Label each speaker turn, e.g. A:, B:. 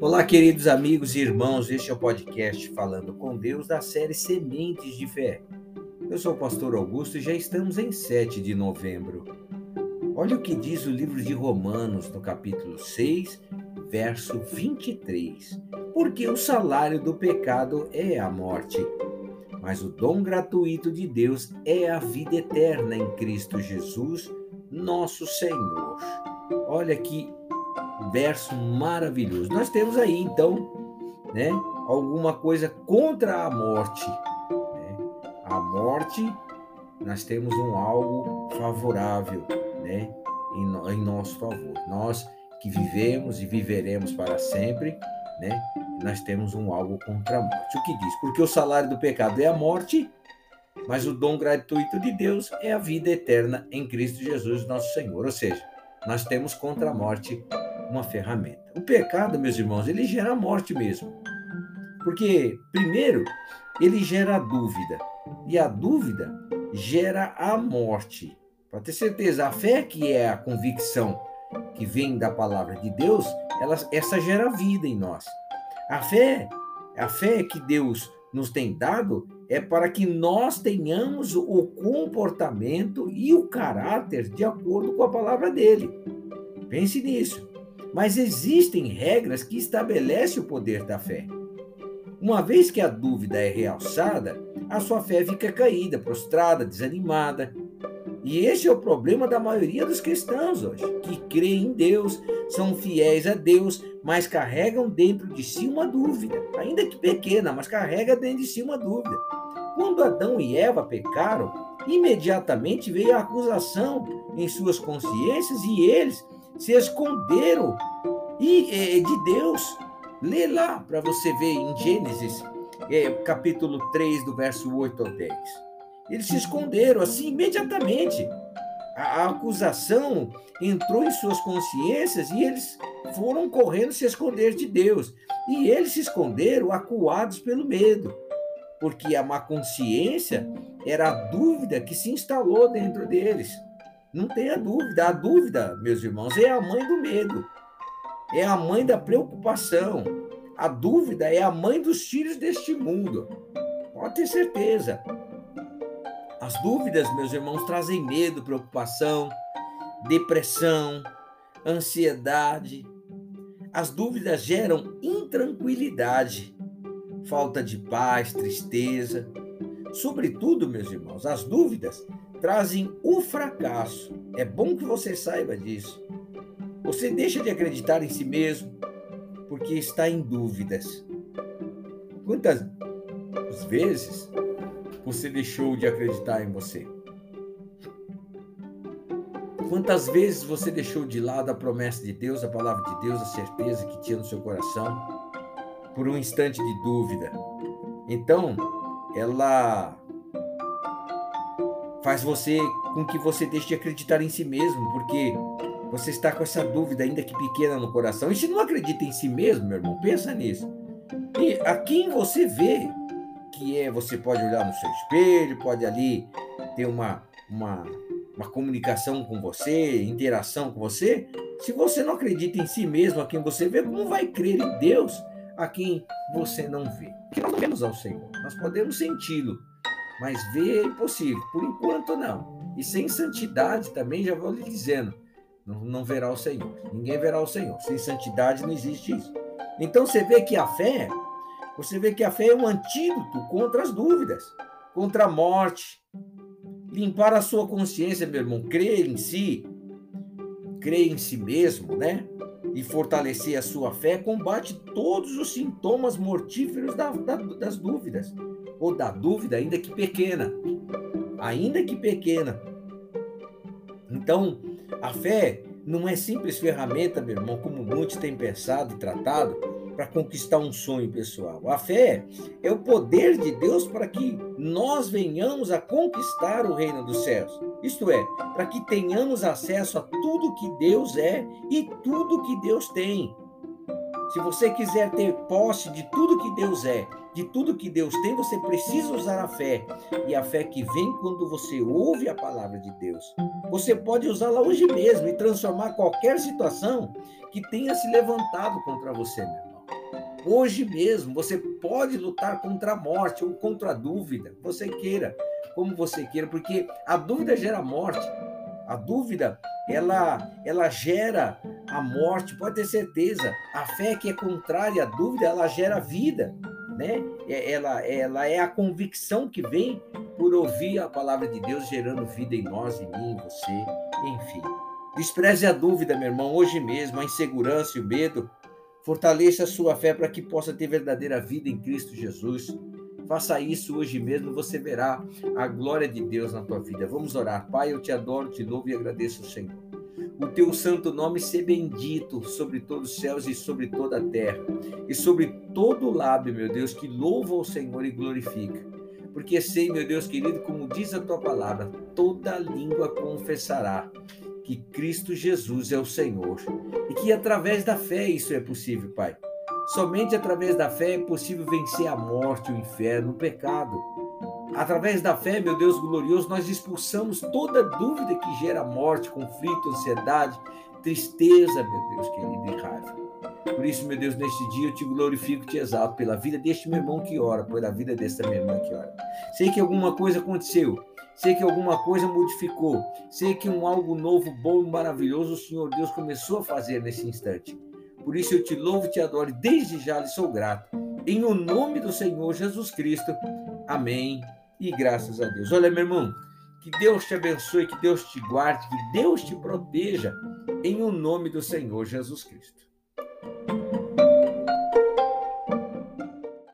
A: Olá, queridos amigos e irmãos, este é o podcast Falando com Deus da série Sementes de Fé. Eu sou o pastor Augusto e já estamos em 7 de novembro. Olha o que diz o livro de Romanos, no capítulo 6, verso 23. Porque o salário do pecado é a morte, mas o dom gratuito de Deus é a vida eterna em Cristo Jesus, nosso Senhor. Olha que verso maravilhoso. Nós temos aí, então, né, alguma coisa contra a morte. Né? A morte, nós temos um algo favorável né, em, em nosso favor. Nós que vivemos e viveremos para sempre, né, nós temos um algo contra a morte. O que diz? Porque o salário do pecado é a morte, mas o dom gratuito de Deus é a vida eterna em Cristo Jesus, nosso Senhor. Ou seja, nós temos contra a morte uma ferramenta. O pecado, meus irmãos, ele gera a morte mesmo. Porque, primeiro, ele gera a dúvida. E a dúvida gera a morte. Para ter certeza, a fé, que é a convicção que vem da palavra de Deus, ela, essa gera vida em nós. A fé, a fé que Deus nos tem dado é para que nós tenhamos o comportamento e o caráter de acordo com a palavra dele. Pense nisso. Mas existem regras que estabelecem o poder da fé. Uma vez que a dúvida é realçada, a sua fé fica caída, prostrada, desanimada. E esse é o problema da maioria dos cristãos hoje, que creem em Deus, são fiéis a Deus, mas carregam dentro de si uma dúvida, ainda que pequena, mas carrega dentro de si uma dúvida. Quando Adão e Eva pecaram, imediatamente veio a acusação em suas consciências e eles se esconderam e, é, de Deus. Lê lá para você ver em Gênesis, é, capítulo 3, do verso 8 ao 10. Eles se esconderam assim imediatamente. A, a acusação entrou em suas consciências e eles foram correndo se esconder de Deus. E eles se esconderam acuados pelo medo, porque a má consciência era a dúvida que se instalou dentro deles. Não tenha dúvida. A dúvida, meus irmãos, é a mãe do medo. É a mãe da preocupação. A dúvida é a mãe dos filhos deste mundo. Pode ter certeza. As dúvidas, meus irmãos, trazem medo, preocupação, depressão, ansiedade. As dúvidas geram intranquilidade, falta de paz, tristeza. Sobretudo, meus irmãos, as dúvidas trazem o fracasso. É bom que você saiba disso. Você deixa de acreditar em si mesmo porque está em dúvidas. Quantas vezes você deixou de acreditar em você? Quantas vezes você deixou de lado a promessa de Deus, a palavra de Deus, a certeza que tinha no seu coração, por um instante de dúvida? Então, ela faz você com que você deixe de acreditar em si mesmo, porque você está com essa dúvida ainda que pequena no coração. E se não acredita em si mesmo, meu irmão, pensa nisso. E a quem você vê que é, você pode olhar no seu espelho, pode ali ter uma, uma, uma comunicação com você, interação com você. Se você não acredita em si mesmo, a quem você vê, como vai crer em Deus a quem você não vê? Porque nós vemos ao Senhor, nós podemos senti-lo, mas ver é impossível. Por enquanto, não. E sem santidade também, já vou lhe dizendo, não, não verá o Senhor. Ninguém verá o Senhor. Sem santidade não existe isso. Então você vê que a fé, você vê que a fé é um antídoto contra as dúvidas, contra a morte. Limpar a sua consciência, meu irmão, crer em si, crer em si mesmo, né? E fortalecer a sua fé combate todos os sintomas mortíferos da, da, das dúvidas ou da dúvida, ainda que pequena. Ainda que pequena. Então, a fé não é simples ferramenta, meu irmão, como muitos têm pensado e tratado, para conquistar um sonho pessoal. A fé é o poder de Deus para que nós venhamos a conquistar o reino dos céus. Isto é, para que tenhamos acesso a tudo que Deus é e tudo que Deus tem. Se você quiser ter posse de tudo que Deus é, de tudo que Deus tem, você precisa usar a fé. E a fé que vem quando você ouve a palavra de Deus. Você pode usá-la hoje mesmo e transformar qualquer situação que tenha se levantado contra você, meu irmão. Hoje mesmo você pode lutar contra a morte ou contra a dúvida, você queira, como você queira, porque a dúvida gera morte. A dúvida, ela ela gera a morte, pode ter certeza. A fé que é contrária à dúvida, ela gera vida, né? É, ela ela é a convicção que vem por ouvir a palavra de Deus gerando vida em nós, em mim, em você, enfim. Despreze a dúvida, meu irmão, hoje mesmo, a insegurança e o medo. Fortaleça a sua fé para que possa ter verdadeira vida em Cristo Jesus. Faça isso hoje mesmo, você verá a glória de Deus na tua vida. Vamos orar. Pai, eu te adoro, te louvo e agradeço, Senhor. O teu santo nome ser bendito sobre todos os céus e sobre toda a terra, e sobre todo lábio, meu Deus, que louva o Senhor e glorifica. Porque sei, meu Deus querido, como diz a tua palavra, toda língua confessará que Cristo Jesus é o Senhor e que através da fé isso é possível, Pai. Somente através da fé é possível vencer a morte, o inferno, o pecado. Através da fé, meu Deus glorioso, nós expulsamos toda dúvida que gera morte, conflito, ansiedade, tristeza, meu Deus querido, e raiva. Por isso, meu Deus, neste dia eu te glorifico, te exalto pela vida deste meu irmão que ora, pela vida desta minha irmã que ora. Sei que alguma coisa aconteceu, sei que alguma coisa modificou, sei que um algo novo, bom e maravilhoso o Senhor Deus começou a fazer nesse instante. Por isso eu te louvo te adoro desde já lhe sou grato. Em o nome do Senhor Jesus Cristo. Amém e graças a Deus. Olha, meu irmão, que Deus te abençoe, que Deus te guarde, que Deus te proteja, em o um nome do Senhor Jesus Cristo.